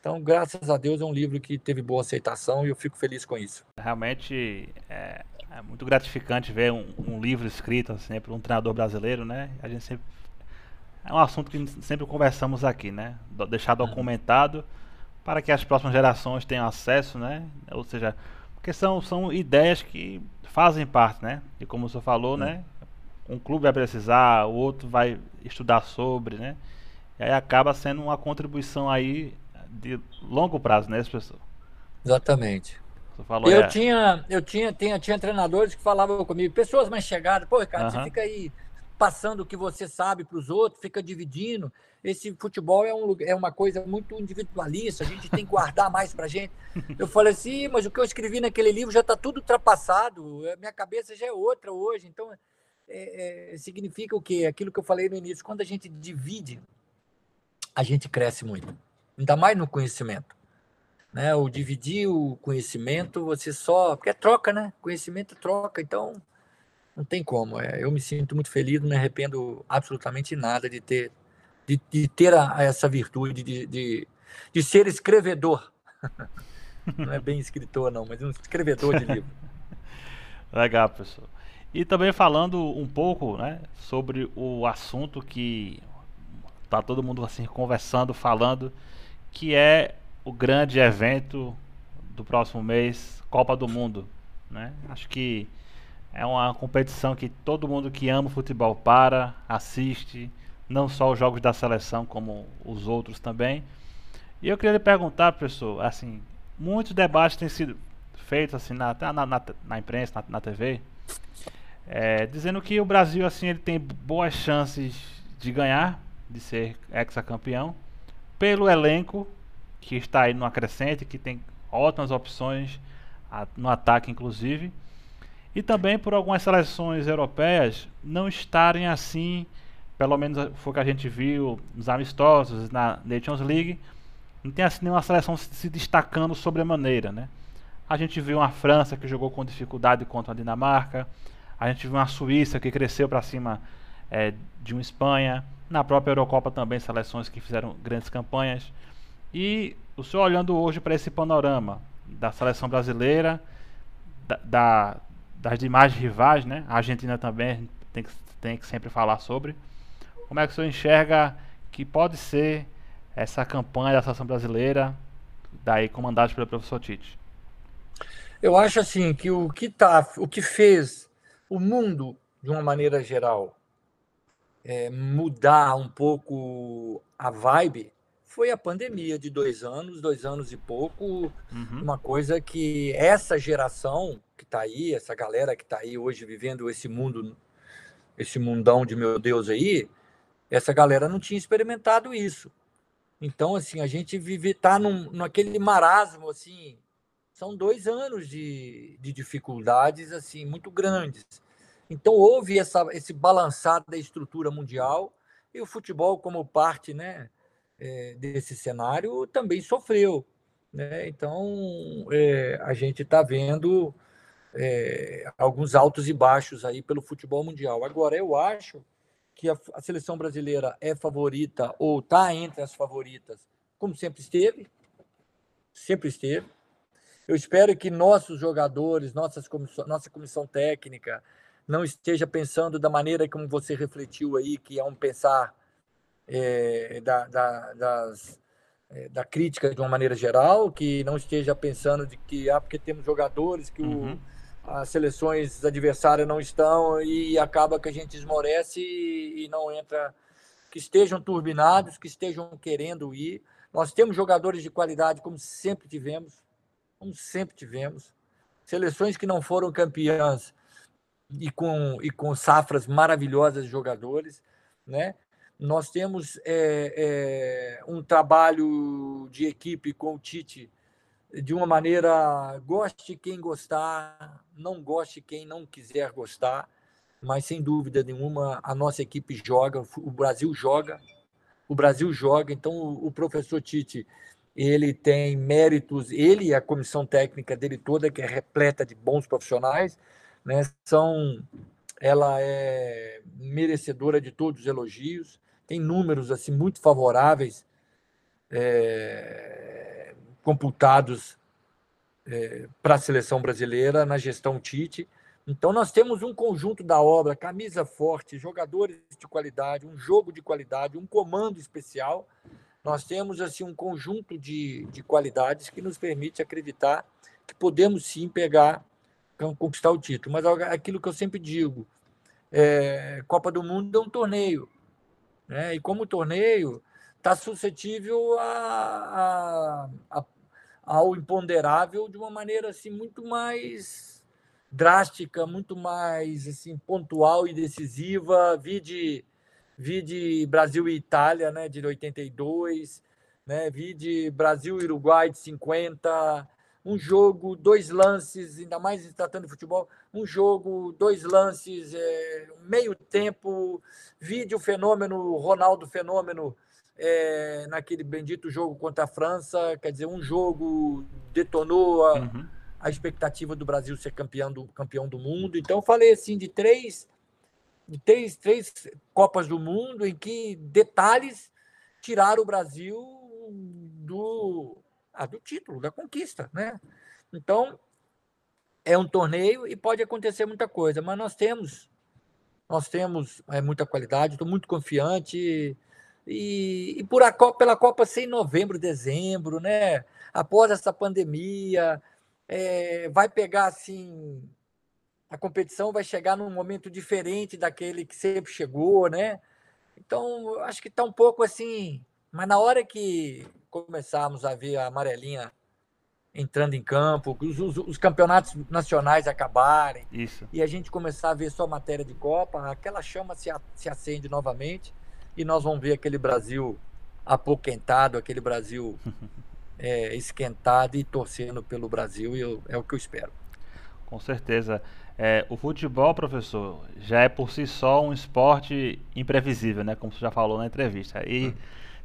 Então, graças a Deus, é um livro que teve boa aceitação e eu fico feliz com isso. Realmente é, é muito gratificante ver um, um, livro escrito assim, por um treinador brasileiro, né? A gente sempre é um assunto que sempre conversamos aqui, né? Deixar uhum. documentado para que as próximas gerações tenham acesso, né? Ou seja, porque são, são ideias que fazem parte, né? E como o senhor falou, né? Um clube vai precisar, o outro vai estudar sobre, né? E aí acaba sendo uma contribuição aí de longo prazo, né, professor? Exatamente. Falou, eu é... tinha, eu tinha, tinha, tinha treinadores que falavam comigo, pessoas mais chegadas, pô, Ricardo, você fica aí passando o que você sabe para os outros, fica dividindo. Esse futebol é, um, é uma coisa muito individualista, a gente tem que guardar mais para gente. Eu falei assim, mas o que eu escrevi naquele livro já está tudo ultrapassado, minha cabeça já é outra hoje. Então, é, é, significa o quê? Aquilo que eu falei no início, quando a gente divide, a gente cresce muito, ainda mais no conhecimento. Né? O dividir o conhecimento, você só. Porque é troca, né? Conhecimento é troca, então não tem como. É, eu me sinto muito feliz, não me arrependo absolutamente nada de ter, de, de ter a, essa virtude de, de, de ser escrevedor. não é bem escritor, não, mas um escrevedor de livro. Legal, professor. E também falando um pouco né, sobre o assunto que tá todo mundo assim conversando, falando, que é o grande evento do próximo mês, Copa do Mundo. Né? Acho que é uma competição que todo mundo que ama futebol para, assiste, não só os jogos da seleção, como os outros também. E eu queria lhe perguntar, professor, assim, muitos debates têm sido feitos assim na, na, na, na imprensa, na, na TV, é, dizendo que o Brasil assim ele tem boas chances de ganhar, de ser ex-campeão, pelo elenco que está aí no acrescente, que tem ótimas opções no ataque inclusive e também por algumas seleções europeias não estarem assim, pelo menos foi o que a gente viu nos amistosos, na Nations League, não tem assim nenhuma seleção se destacando sobremaneira, né? A gente viu uma França que jogou com dificuldade contra a Dinamarca, a gente viu uma Suíça que cresceu para cima é, de uma Espanha, na própria Eurocopa também seleções que fizeram grandes campanhas. E o senhor olhando hoje para esse panorama da seleção brasileira, da, da, das demais rivais, né? A Argentina também tem que, tem que sempre falar sobre. Como é que o senhor enxerga que pode ser essa campanha da seleção brasileira, daí comandada pelo professor Tite? Eu acho assim que o que tá, o que fez o mundo de uma maneira geral é, mudar um pouco a vibe foi a pandemia de dois anos, dois anos e pouco, uhum. uma coisa que essa geração que está aí, essa galera que está aí hoje vivendo esse mundo, esse mundão de meu Deus aí, essa galera não tinha experimentado isso. Então, assim, a gente vive, tá num, naquele marasmo, assim, são dois anos de, de dificuldades, assim, muito grandes. Então, houve essa, esse balançar da estrutura mundial e o futebol como parte, né, é, desse cenário também sofreu. Né? Então, é, a gente está vendo é, alguns altos e baixos aí pelo futebol mundial. Agora, eu acho que a, a seleção brasileira é favorita ou está entre as favoritas, como sempre esteve, sempre esteve. Eu espero que nossos jogadores, nossas comissão, nossa comissão técnica, não esteja pensando da maneira como você refletiu aí, que é um pensar é, da, da, das, é, da crítica de uma maneira geral, que não esteja pensando de que, ah, porque temos jogadores que uhum. o, as seleções adversárias não estão e acaba que a gente esmorece e, e não entra, que estejam turbinados, que estejam querendo ir. Nós temos jogadores de qualidade, como sempre tivemos, como sempre tivemos. Seleções que não foram campeãs e com, e com safras maravilhosas de jogadores, né? Nós temos é, é, um trabalho de equipe com o Tite de uma maneira goste quem gostar, não goste quem não quiser gostar, mas sem dúvida nenhuma a nossa equipe joga, o Brasil joga, o Brasil joga. Então, o, professor Tite ele tem méritos, ele e a comissão técnica dele toda, que é repleta de bons profissionais, né? São, ela é merecedora de todos os elogios, tem números assim muito favoráveis é, computados é, para a seleção brasileira na gestão Tite. Então, nós temos um conjunto da obra, camisa forte, jogadores de qualidade, um jogo de qualidade, um comando especial. Nós temos assim um conjunto de, de qualidades que nos permite acreditar que podemos sim pegar, conquistar o título. Mas aquilo que eu sempre digo, é, Copa do Mundo é um torneio. Né? E como torneio, está suscetível a, a, a, ao imponderável de uma maneira assim muito mais drástica, muito mais assim, pontual e decisiva. Vi de, vi de Brasil e Itália, né, de 82, né, vi de Brasil e Uruguai de 50. Um jogo, dois lances, ainda mais tratando de futebol, um jogo, dois lances, é, meio tempo. Vídeo fenômeno, Ronaldo fenômeno, é, naquele bendito jogo contra a França. Quer dizer, um jogo detonou a, uhum a expectativa do Brasil ser campeão do, campeão do mundo. Então, falei assim de três, de três, três Copas do Mundo em que detalhes tiraram o Brasil do, ah, do título, da conquista. Né? Então, é um torneio e pode acontecer muita coisa, mas nós temos nós temos é, muita qualidade, estou muito confiante. E, e por a Copa, pela Copa ser em novembro, dezembro, né? Após essa pandemia, é, vai pegar assim. A competição vai chegar num momento diferente daquele que sempre chegou, né? Então, acho que está um pouco assim. Mas na hora que começarmos a ver a amarelinha entrando em campo, os, os, os, campeonatos nacionais acabarem Isso. e a gente começar a ver só matéria de Copa, aquela chama se, a, se acende novamente e nós vamos ver aquele Brasil apoquentado, aquele Brasil é, esquentado e torcendo pelo Brasil, e eu, é o que eu espero. Com certeza. É, o futebol, professor, já é por si só um esporte imprevisível, né? Como você já falou na entrevista. E hum.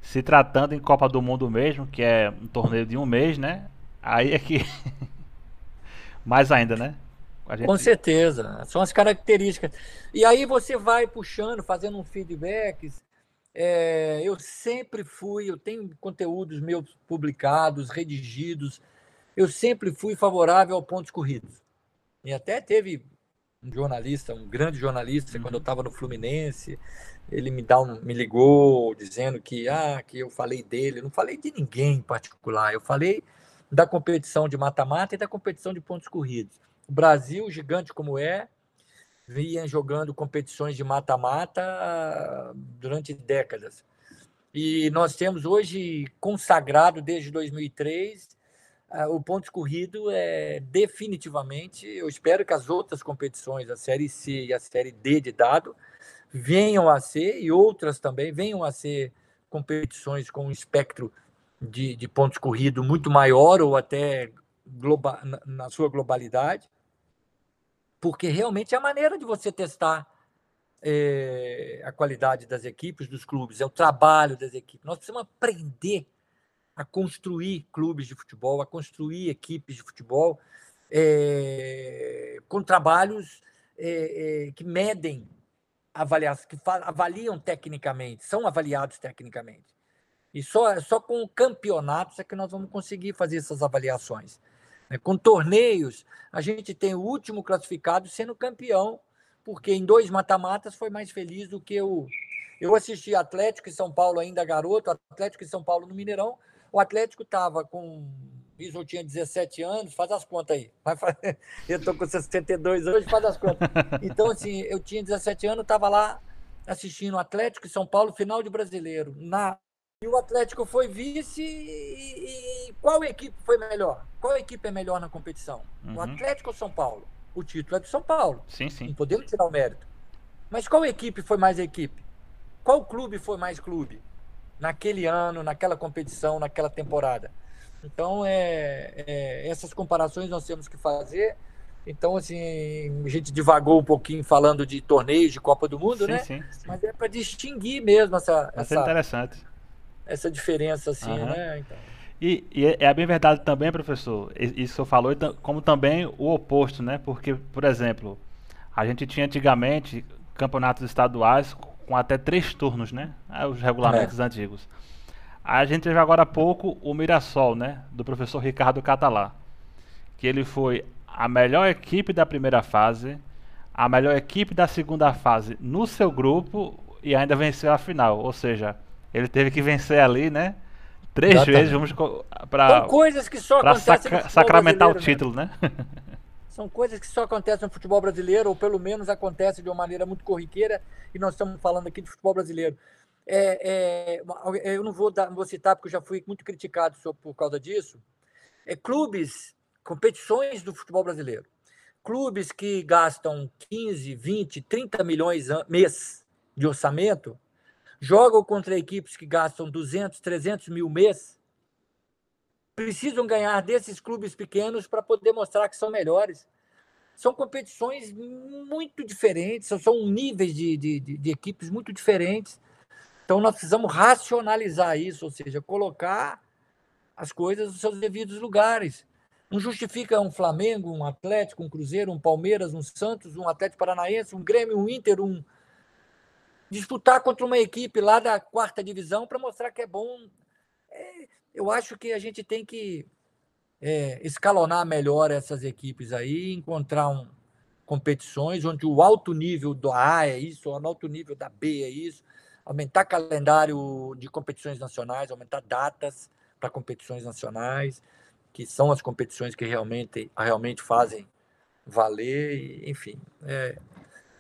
Se tratando em Copa do Mundo mesmo, que é um torneio de um mês, né? Aí é que. Mais ainda, né? Gente... Com certeza. São as características. E aí você vai puxando, fazendo um feedbacks é, eu sempre fui, eu tenho conteúdos meus publicados, redigidos, eu sempre fui favorável ao pontos corridos. E até teve um jornalista, um grande jornalista, uhum. quando eu estava no Fluminense, ele me, dá um, me ligou dizendo que, ah, que eu falei dele. Eu não falei de ninguém em particular, eu falei da competição de mata-mata e da competição de pontos corridos. O Brasil, gigante como é, vinha jogando competições de mata-mata durante décadas. E nós temos hoje consagrado desde 2003 ah, o ponto corrido é definitivamente. Eu espero que as outras competições, a série C e a série D de dado, venham a ser e outras também venham a ser competições com um espectro de, de pontos corrido muito maior ou até global, na, na sua globalidade porque realmente é a maneira de você testar é, a qualidade das equipes, dos clubes, é o trabalho das equipes. Nós precisamos aprender a construir clubes de futebol, a construir equipes de futebol é, com trabalhos é, que medem, que avaliam tecnicamente, são avaliados tecnicamente. E só, só com campeonatos é que nós vamos conseguir fazer essas avaliações. Né? Com torneios, a gente tem o último classificado sendo campeão, porque em dois mata-matas foi mais feliz do que o. Eu assisti Atlético e São Paulo ainda garoto, Atlético e São Paulo no Mineirão. O Atlético estava com. Isso eu tinha 17 anos, faz as contas aí. Eu estou com 62 hoje, faz as contas. Então, assim, eu tinha 17 anos, estava lá assistindo Atlético e São Paulo, final de brasileiro. Na e o Atlético foi vice e, e, qual equipe foi melhor? Qual equipe é melhor na competição? Uhum. O Atlético ou São Paulo? O título é do São Paulo. Sim, sim. Não podemos tirar o mérito. Mas qual equipe foi mais equipe? Qual clube foi mais clube? Naquele ano, naquela competição, naquela temporada. Então, é, é, essas comparações nós temos que fazer. Então, assim, a gente divagou um pouquinho falando de torneios de Copa do Mundo, sim, né? Sim, sim. Mas é para distinguir mesmo essa. Vai essa, interessante essa diferença assim, uhum. né? Então. E, e, é, é bem verdade também, professor, isso que o falou, como também o oposto, né? Porque, por exemplo, a gente tinha antigamente campeonatos estaduais com até três turnos, né? Ah, os regulamentos é. antigos. A gente teve agora há pouco o Mirassol, né? Do professor Ricardo Catalá. Que ele foi a melhor equipe da primeira fase, a melhor equipe da segunda fase no seu grupo e ainda venceu a final. Ou seja, ele teve que vencer ali, né? Três Exatamente. vezes, vamos para coisas que só acontecem saca, sacramentar o né? título, né? né? São coisas que só acontecem no futebol brasileiro, ou pelo menos acontecem de uma maneira muito corriqueira, e nós estamos falando aqui de futebol brasileiro. É, é, eu não vou, dar, vou citar, porque eu já fui muito criticado por causa disso. É, clubes, competições do futebol brasileiro. Clubes que gastam 15, 20, 30 milhões mês de orçamento jogam contra equipes que gastam 200, 300 mil mês, precisam ganhar desses clubes pequenos para poder mostrar que são melhores. São competições muito diferentes, são níveis de, de, de, de equipes muito diferentes. Então, nós precisamos racionalizar isso, ou seja, colocar as coisas nos seus devidos lugares. Não justifica um Flamengo, um Atlético, um Cruzeiro, um Palmeiras, um Santos, um Atlético Paranaense, um Grêmio, um Inter, um, disputar contra uma equipe lá da quarta divisão para mostrar que é bom. É, eu acho que a gente tem que é, escalonar melhor essas equipes aí, encontrar um, competições onde o alto nível do A é isso, o alto nível da B é isso, aumentar calendário de competições nacionais, aumentar datas para competições nacionais, que são as competições que realmente, realmente fazem valer, enfim. É,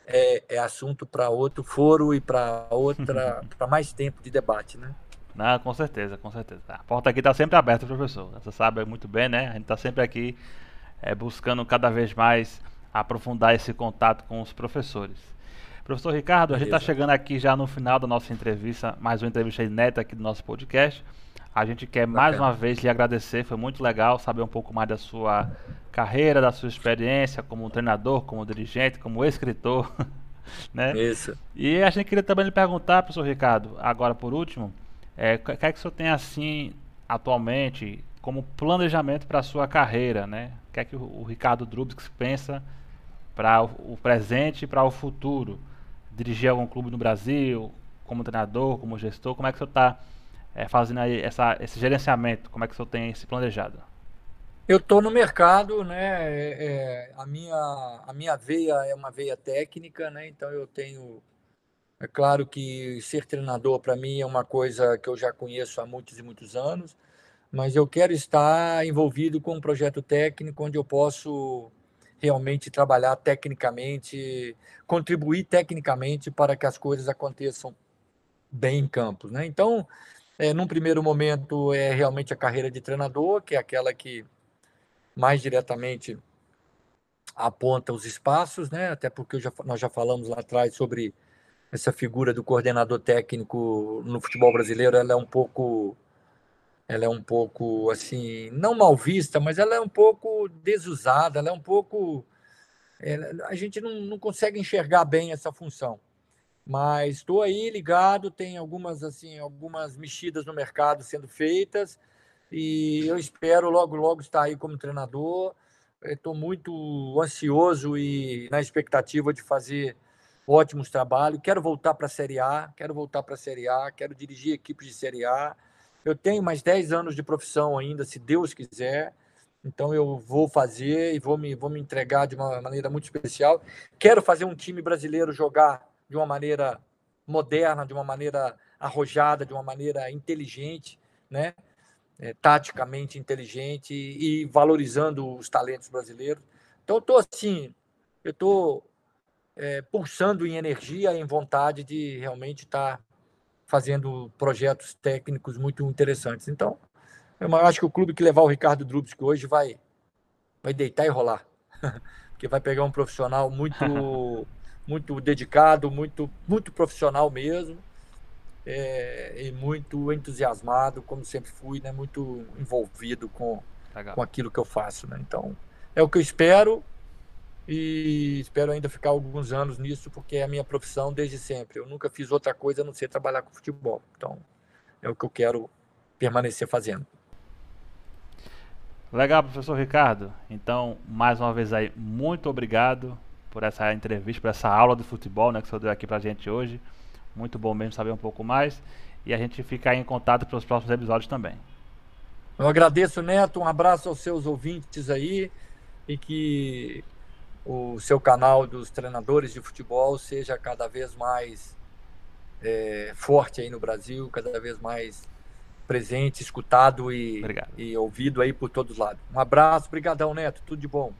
é, é assunto para outro foro e para outra, para mais tempo de debate, né? Não, com certeza, com certeza. A porta aqui está sempre aberta, professor. Você sabe muito bem, né? A gente está sempre aqui é, buscando cada vez mais aprofundar esse contato com os professores. Professor Ricardo, Beleza. a gente está chegando aqui já no final da nossa entrevista, mais uma entrevista inédita aqui do nosso podcast. A gente quer mais uma vez lhe agradecer, foi muito legal saber um pouco mais da sua carreira, da sua experiência como treinador, como dirigente, como escritor, né? Isso. E a gente queria também lhe perguntar, professor Ricardo, agora por último, é, o que é que o senhor tem assim atualmente como planejamento para a sua carreira, né? O que é que o, o Ricardo Drubix pensa para o, o presente e para o futuro? Dirigir algum clube no Brasil, como treinador, como gestor, como é que senhor está é, fazendo aí essa, esse gerenciamento? Como é que senhor tem se planejado? Eu estou no mercado, né? É, é, a, minha, a minha veia é uma veia técnica, né? Então eu tenho. É claro que ser treinador para mim é uma coisa que eu já conheço há muitos e muitos anos, mas eu quero estar envolvido com um projeto técnico onde eu posso realmente trabalhar tecnicamente, contribuir tecnicamente para que as coisas aconteçam bem em campos, né? Então, é, num primeiro momento, é realmente a carreira de treinador, que é aquela que mais diretamente aponta os espaços, né? até porque já, nós já falamos lá atrás sobre essa figura do coordenador técnico no futebol brasileiro, ela é um pouco ela é um pouco assim, não mal vista, mas ela é um pouco desusada, ela é um pouco ela, a gente não, não consegue enxergar bem essa função mas estou aí ligado, tem algumas assim, algumas mexidas no mercado sendo feitas e eu espero logo logo estar aí como treinador. Estou muito ansioso e na expectativa de fazer ótimos trabalhos. Quero voltar para a Série A, quero voltar para a Série A, quero dirigir equipes de Série A. Eu tenho mais 10 anos de profissão ainda, se Deus quiser. Então eu vou fazer e vou me, vou me entregar de uma maneira muito especial. Quero fazer um time brasileiro jogar de uma maneira moderna, de uma maneira arrojada, de uma maneira inteligente, né? É, taticamente inteligente e, valorizando os talentos brasileiros. Então, eu estou assim, eu estou é, pulsando em energia, em vontade de realmente estar tá fazendo projetos técnicos muito interessantes. Então, eu acho que o clube que levar o Ricardo Drubsky hoje vai, vai deitar e rolar, porque vai pegar um profissional muito muito dedicado, muito, muito profissional mesmo. É, e muito entusiasmado, como sempre fui, né? Muito envolvido com, com aquilo que eu faço, né? Então, é o que eu espero e espero ainda ficar alguns anos nisso, porque é a minha profissão desde sempre. Eu nunca fiz outra coisa a não ser trabalhar com futebol. Então, é o que eu quero permanecer fazendo. Legal, professor Ricardo. Então, mais uma vez aí, muito obrigado por essa entrevista, por essa aula de futebol né, que o senhor deu aqui pra gente hoje. Muito bom mesmo saber um pouco mais. E a gente fica aí em contato para os próximos episódios também. Eu agradeço, Neto. Um abraço aos seus ouvintes aí e que o seu canal dos treinadores de futebol seja cada vez mais é, forte aí no Brasil, cada vez mais presente, escutado e, e ouvido aí por todos lados. Um abraço, brigadão, Neto, tudo de bom.